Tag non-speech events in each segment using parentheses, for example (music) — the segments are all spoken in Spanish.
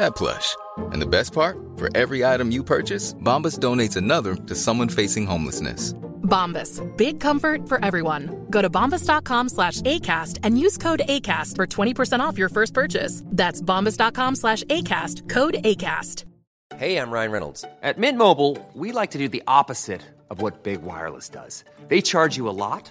that plush. And the best part, for every item you purchase, Bombas donates another to someone facing homelessness. Bombas, big comfort for everyone. Go to bombas.com slash ACAST and use code ACAST for 20% off your first purchase. That's bombas.com slash ACAST, code ACAST. Hey, I'm Ryan Reynolds. At Mint Mobile, we like to do the opposite of what Big Wireless does. They charge you a lot,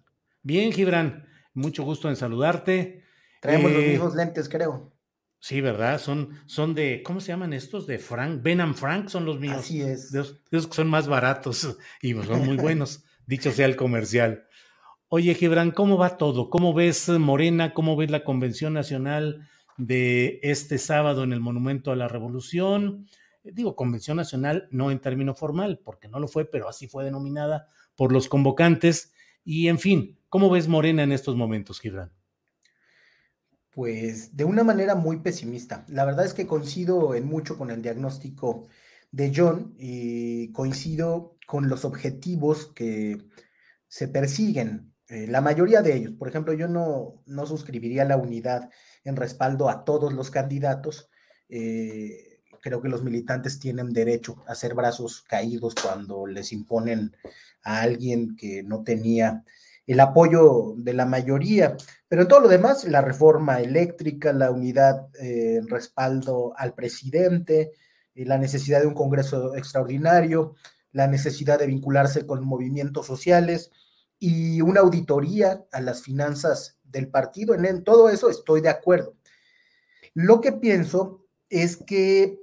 Bien, Gibran. Mucho gusto en saludarte. Traemos los mismos lentes, creo. Sí, ¿verdad? Son, son de, ¿cómo se llaman estos? De Frank, Ben and Frank son los míos. Así es. Son más baratos y son muy buenos, (laughs) dicho sea el comercial. Oye, Gibran, ¿cómo va todo? ¿Cómo ves Morena? ¿Cómo ves la Convención Nacional de este sábado en el Monumento a la Revolución? Digo, Convención Nacional no en término formal, porque no lo fue, pero así fue denominada por los convocantes. Y en fin, ¿cómo ves Morena en estos momentos, Gibran? Pues de una manera muy pesimista. La verdad es que coincido en mucho con el diagnóstico de John y coincido con los objetivos que se persiguen. Eh, la mayoría de ellos, por ejemplo, yo no, no suscribiría la unidad en respaldo a todos los candidatos. Eh, creo que los militantes tienen derecho a hacer brazos caídos cuando les imponen a alguien que no tenía el apoyo de la mayoría, pero en todo lo demás, la reforma eléctrica, la unidad eh, en respaldo al presidente, eh, la necesidad de un Congreso extraordinario, la necesidad de vincularse con movimientos sociales y una auditoría a las finanzas del partido. En, todo eso estoy de acuerdo. Lo que pienso es que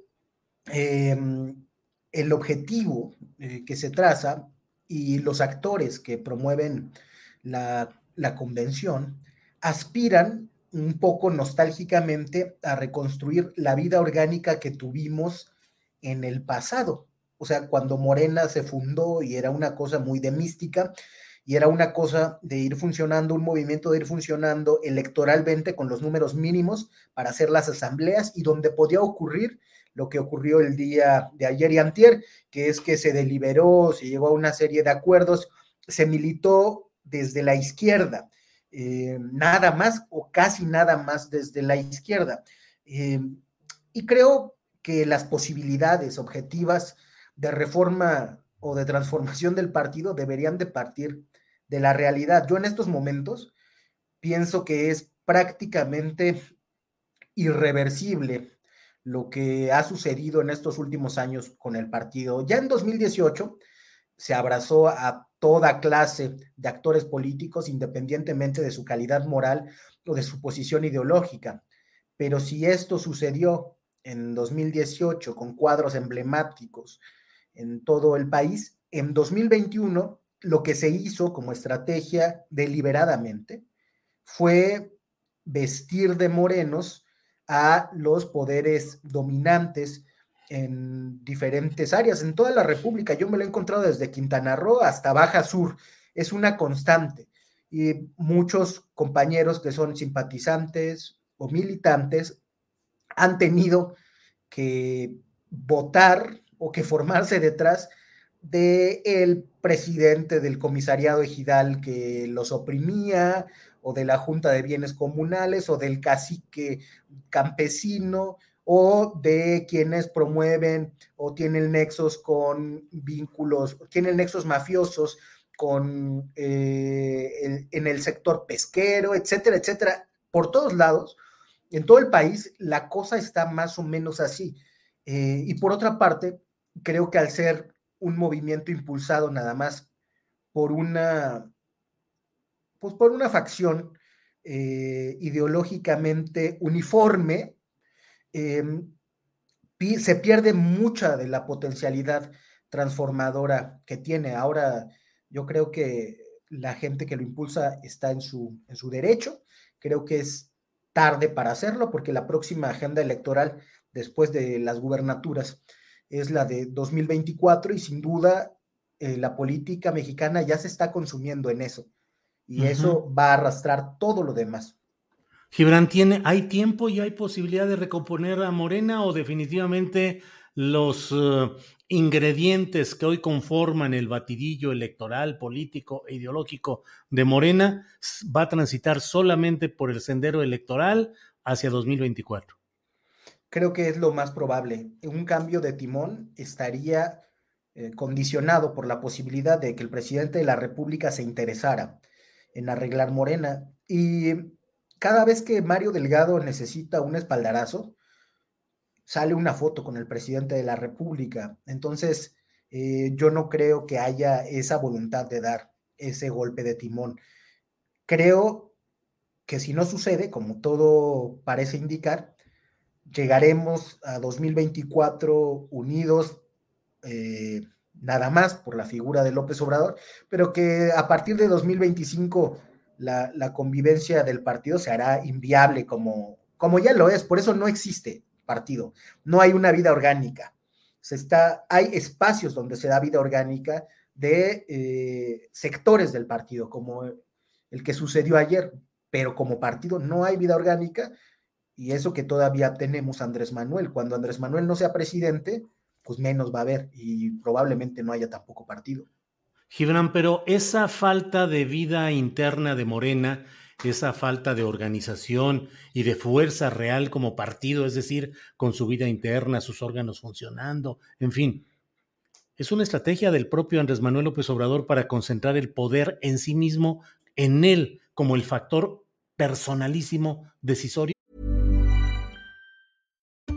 em, el objetivo eh, que se traza y los actores que promueven la, convención, aspiran un poco nostálgicamente a reconstruir la vida orgánica que tuvimos en el pasado. O sea, cuando Morena se fundó y era una cosa muy de mística y era una cosa de ir funcionando, un movimiento de ir funcionando electoralmente con los números mínimos para hacer las asambleas y donde podía ocurrir lo que ocurrió el día de ayer y antier, que es que se deliberó, se llegó a una serie de acuerdos, se militó desde la izquierda, eh, nada más o casi nada más desde la izquierda. Eh, y creo que las posibilidades objetivas de reforma o de transformación del partido deberían de partir de la realidad. Yo en estos momentos pienso que es prácticamente irreversible lo que ha sucedido en estos últimos años con el partido. Ya en 2018 se abrazó a toda clase de actores políticos, independientemente de su calidad moral o de su posición ideológica. Pero si esto sucedió en 2018 con cuadros emblemáticos en todo el país, en 2021 lo que se hizo como estrategia deliberadamente fue vestir de morenos a los poderes dominantes en diferentes áreas, en toda la República. Yo me lo he encontrado desde Quintana Roo hasta Baja Sur. Es una constante. Y muchos compañeros que son simpatizantes o militantes han tenido que votar o que formarse detrás de el presidente del comisariado ejidal que los oprimía o de la Junta de Bienes Comunales o del cacique campesino o de quienes promueven o tienen nexos con vínculos, tienen nexos mafiosos con eh, en el sector pesquero, etcétera, etcétera, por todos lados, en todo el país, la cosa está más o menos así. Eh, y por otra parte, creo que al ser un movimiento impulsado nada más por una, pues por una facción eh, ideológicamente uniforme, em, se pierde mucha de la potencialidad transformadora que tiene. Ahora, yo creo que la gente que lo impulsa está en su, en su derecho. Creo que es tarde para hacerlo porque la próxima agenda electoral después de las gubernaturas es la de 2024 y sin duda eh, la política mexicana ya se está consumiendo en eso y eso va a arrastrar todo lo demás. Gibran, ¿tiene, ¿hay tiempo y hay posibilidad de recomponer a Morena o definitivamente los eh, ingredientes que hoy conforman el batidillo electoral, político e ideológico de Morena va a transitar solamente por el sendero electoral hacia 2024? Creo que es lo más probable. Un cambio de timón estaría eh, condicionado por la posibilidad de que el presidente de la República se interesara en arreglar Morena. Y cada vez que Mario Delgado necesita un espaldarazo, sale una foto con el presidente de la República. Entonces, eh, yo no creo que haya esa voluntad de dar ese golpe de timón. Creo que si no sucede, como todo parece indicar, llegaremos a 2024 unidos, eh, nada más por la figura de López Obrador, pero que a partir de 2025 la, convivencia del partido se hará inviable como, como ya lo es, por eso no existe partido. No hay una vida orgánica. Se está, hay espacios donde se da vida orgánica de eh, sectores del partido, como el que sucedió ayer, pero como partido no hay vida orgánica y eso que todavía tenemos Andrés Manuel. Cuando Andrés Manuel no sea presidente, pues menos va a haber y probablemente no haya tampoco partido. Gibran, pero esa falta de vida interna de Morena esa falta de organización y de fuerza real como partido, es decir, con su vida interna, sus órganos funcionando, en fin. Es una estrategia del propio Andrés Manuel López Obrador para concentrar el poder en sí mismo, en él, como el factor personalísimo decisorio.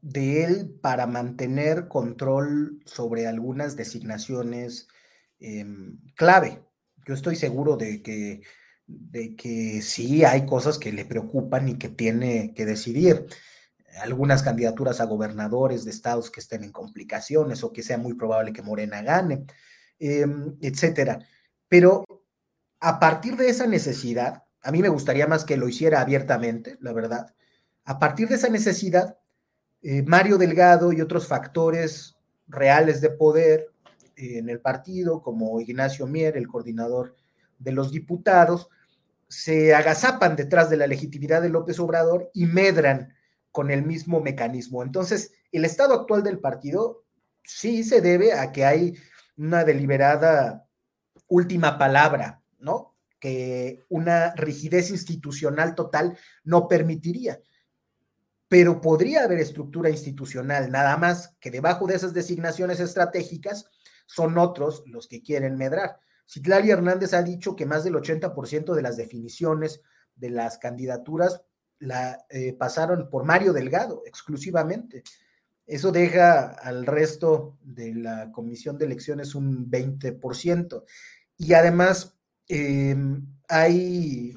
de él para mantener control sobre algunas designaciones em, clave. Yo estoy seguro de que, de que sí hay cosas que le preocupan y que tiene que decidir. Algunas candidaturas a gobernadores de estados que estén en complicaciones o que sea muy probable que Morena gane, em, etcétera. Pero a partir de esa necesidad, a mí me gustaría más que lo hiciera abiertamente, la verdad. A partir de esa necesidad, eh, Mario Delgado y otros factores reales de poder eh, en el partido, como Ignacio Mier, el coordinador de los diputados, se agazapan detrás de la legitimidad de López Obrador y medran con el mismo mecanismo. Entonces, el estado actual del partido sí se debe a que hay una deliberada última palabra, ¿no? Que una rigidez institucional total no permitiría pero podría haber estructura institucional, nada más que debajo de esas designaciones estratégicas son otros los que quieren medrar. Citlali Hernández ha dicho que más del 80% de las definiciones de las candidaturas la eh, pasaron por Mario Delgado exclusivamente. Eso deja al resto de la comisión de elecciones un 20%. Y además em, hay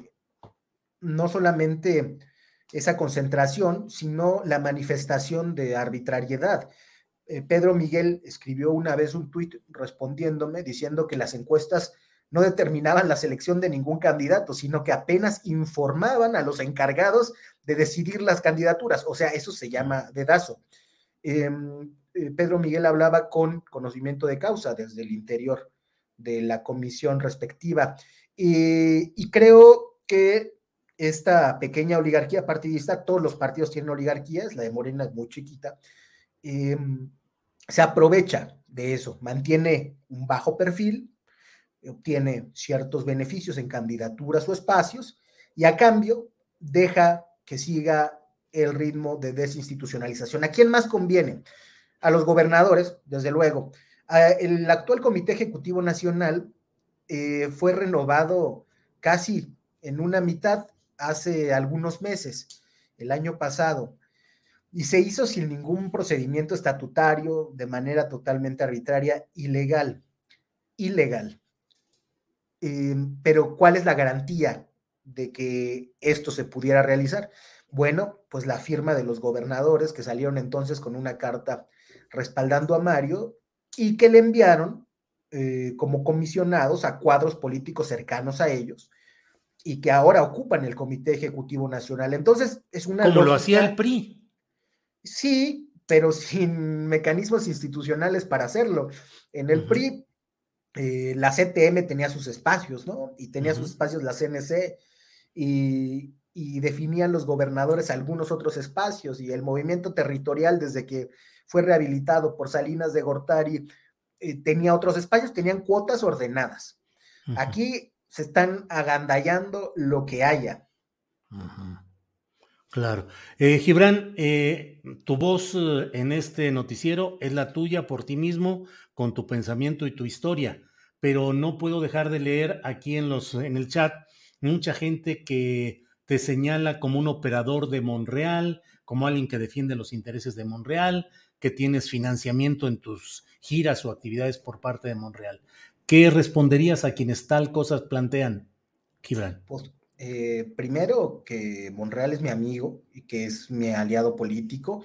no solamente esa concentración, sino la manifestación de arbitrariedad. Eh, Pedro Miguel escribió una vez un tuit respondiéndome diciendo que las encuestas no determinaban la selección de ningún candidato, sino que apenas informaban a los encargados de decidir las candidaturas. O sea, eso se llama dedazo. Em, eh, Pedro Miguel hablaba con conocimiento de causa desde el interior de la comisión respectiva. y creo que esta pequeña oligarquía partidista, todos los partidos tienen oligarquías, la de Morena es muy chiquita, em, se aprovecha de eso, mantiene un bajo perfil, obtiene ciertos beneficios en candidaturas o espacios y a cambio deja que siga el ritmo de desinstitucionalización. ¿A quién más conviene? A los gobernadores, desde luego. El actual Comité Ejecutivo Nacional eh, fue renovado casi en una mitad hace algunos meses, el año pasado, y se hizo sin ningún procedimiento estatutario, de manera totalmente arbitraria, ilegal. Ilegal. Em, pero ¿cuál es la garantía de que esto se pudiera realizar? Bueno, pues la firma de los gobernadores que salieron entonces con una carta respaldando a Mario y que le enviaron eh, como comisionados a cuadros políticos cercanos a ellos y que ahora ocupan el Comité Ejecutivo Nacional. Entonces, es una... Como lo hacía el PRI. Sí, pero (laughs) sin mecanismos institucionales para hacerlo. En el PRI, eh, la CTM tenía sus espacios, ¿no? Y tenía sus espacios la CNC y, definían los gobernadores algunos otros espacios y el movimiento territorial desde que fue rehabilitado por Salinas de Gortari eh, tenía otros espacios, tenían cuotas ordenadas. Aquí se están agandallando lo que haya. Claro. Eh, Gibran, eh, tu voz eh, en este noticiero es la tuya por ti mismo, con tu pensamiento y tu historia, pero no puedo dejar de leer aquí en, los, en el chat mucha gente que te señala como un operador de Monreal, como alguien que defiende los intereses de Monreal, que tienes financiamiento en tus giras o actividades por parte de Monreal. ¿Qué responderías a quienes tal cosas plantean, Gibran? Pues, eh, primero, que Monreal es mi amigo y que es mi aliado político.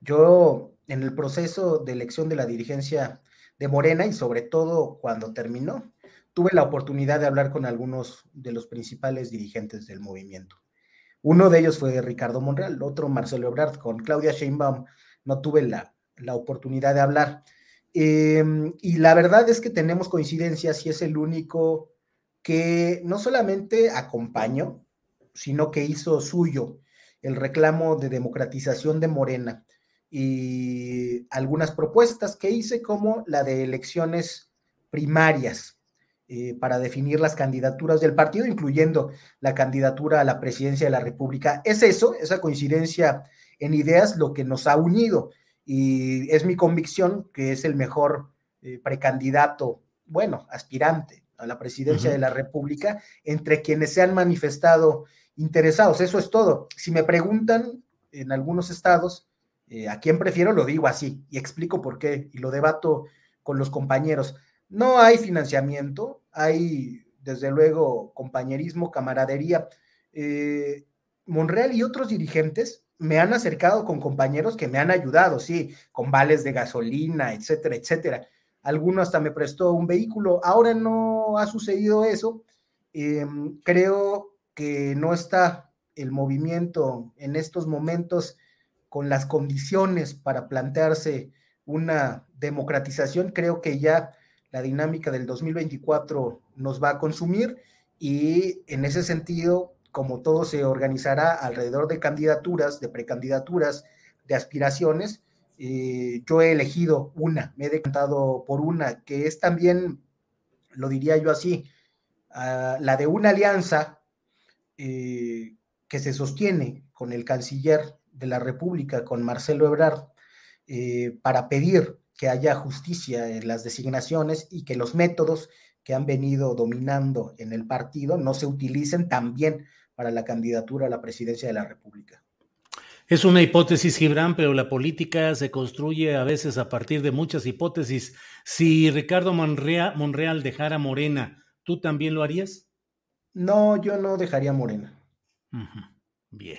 Yo, en el proceso de elección de la dirigencia de Morena y sobre todo cuando terminó, tuve la oportunidad de hablar con algunos de los principales dirigentes del movimiento. Uno de ellos fue Ricardo Monreal, otro Marcelo Ebrard. Con Claudia Sheinbaum no tuve la, la oportunidad de hablar. Em, y la verdad es que tenemos coincidencias y es el único que no solamente acompañó, sino que hizo suyo el reclamo de democratización de Morena y algunas propuestas que hice como la de elecciones primarias eh, para definir las candidaturas del partido, incluyendo la candidatura a la presidencia de la República. Es eso, esa coincidencia en ideas, lo que nos ha unido y es mi convicción que es el mejor eh, precandidato, bueno, aspirante a la presidencia de la República, entre quienes se han manifestado interesados. Eso es todo. Si me preguntan en algunos estados eh, a quién prefiero, lo digo así y explico por qué y lo debato con los compañeros. No hay financiamiento, hay desde luego compañerismo, camaradería. Eh, Monreal y otros dirigentes me han acercado con compañeros que me han ayudado, sí, con vales de gasolina, etcétera, etcétera. Alguno hasta me prestó un vehículo. Ahora no ha sucedido eso. Em, creo que no está el movimiento en estos momentos con las condiciones para plantearse una democratización. Creo que ya la dinámica del 2024 nos va a consumir y en ese sentido como todo se organizará alrededor de candidaturas, de precandidaturas, de aspiraciones, eh, yo he elegido una, me he decantado por una, que es también, lo diría yo así, ah, la de una alianza eh, que se sostiene con el canciller de la República, con Marcelo Ebrard, eh, para pedir que haya justicia en las designaciones y que los métodos que han venido dominando en el partido no se utilicen también para la candidatura a la presidencia de la República. Es una hipótesis, Gibran, pero la política se construye a veces a partir de muchas hipótesis. Si Ricardo Monreal, dejara Morena, ¿tú también lo harías? No, yo no dejaría Morena. Bien.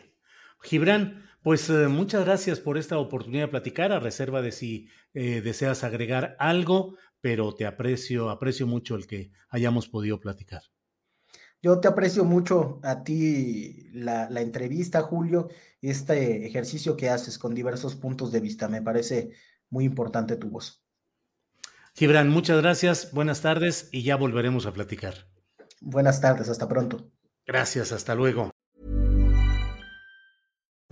Gibran, pues eh, muchas gracias por esta oportunidad de platicar, a reserva de si eh, deseas agregar algo, pero te aprecio, aprecio mucho el que hayamos podido platicar. Yo te aprecio mucho a ti la, la, entrevista, Julio, este ejercicio que haces con diversos puntos de vista. Me parece muy importante tu voz. Gibran, muchas gracias, buenas tardes y ya volveremos a platicar. Buenas tardes, hasta pronto. Gracias, hasta luego.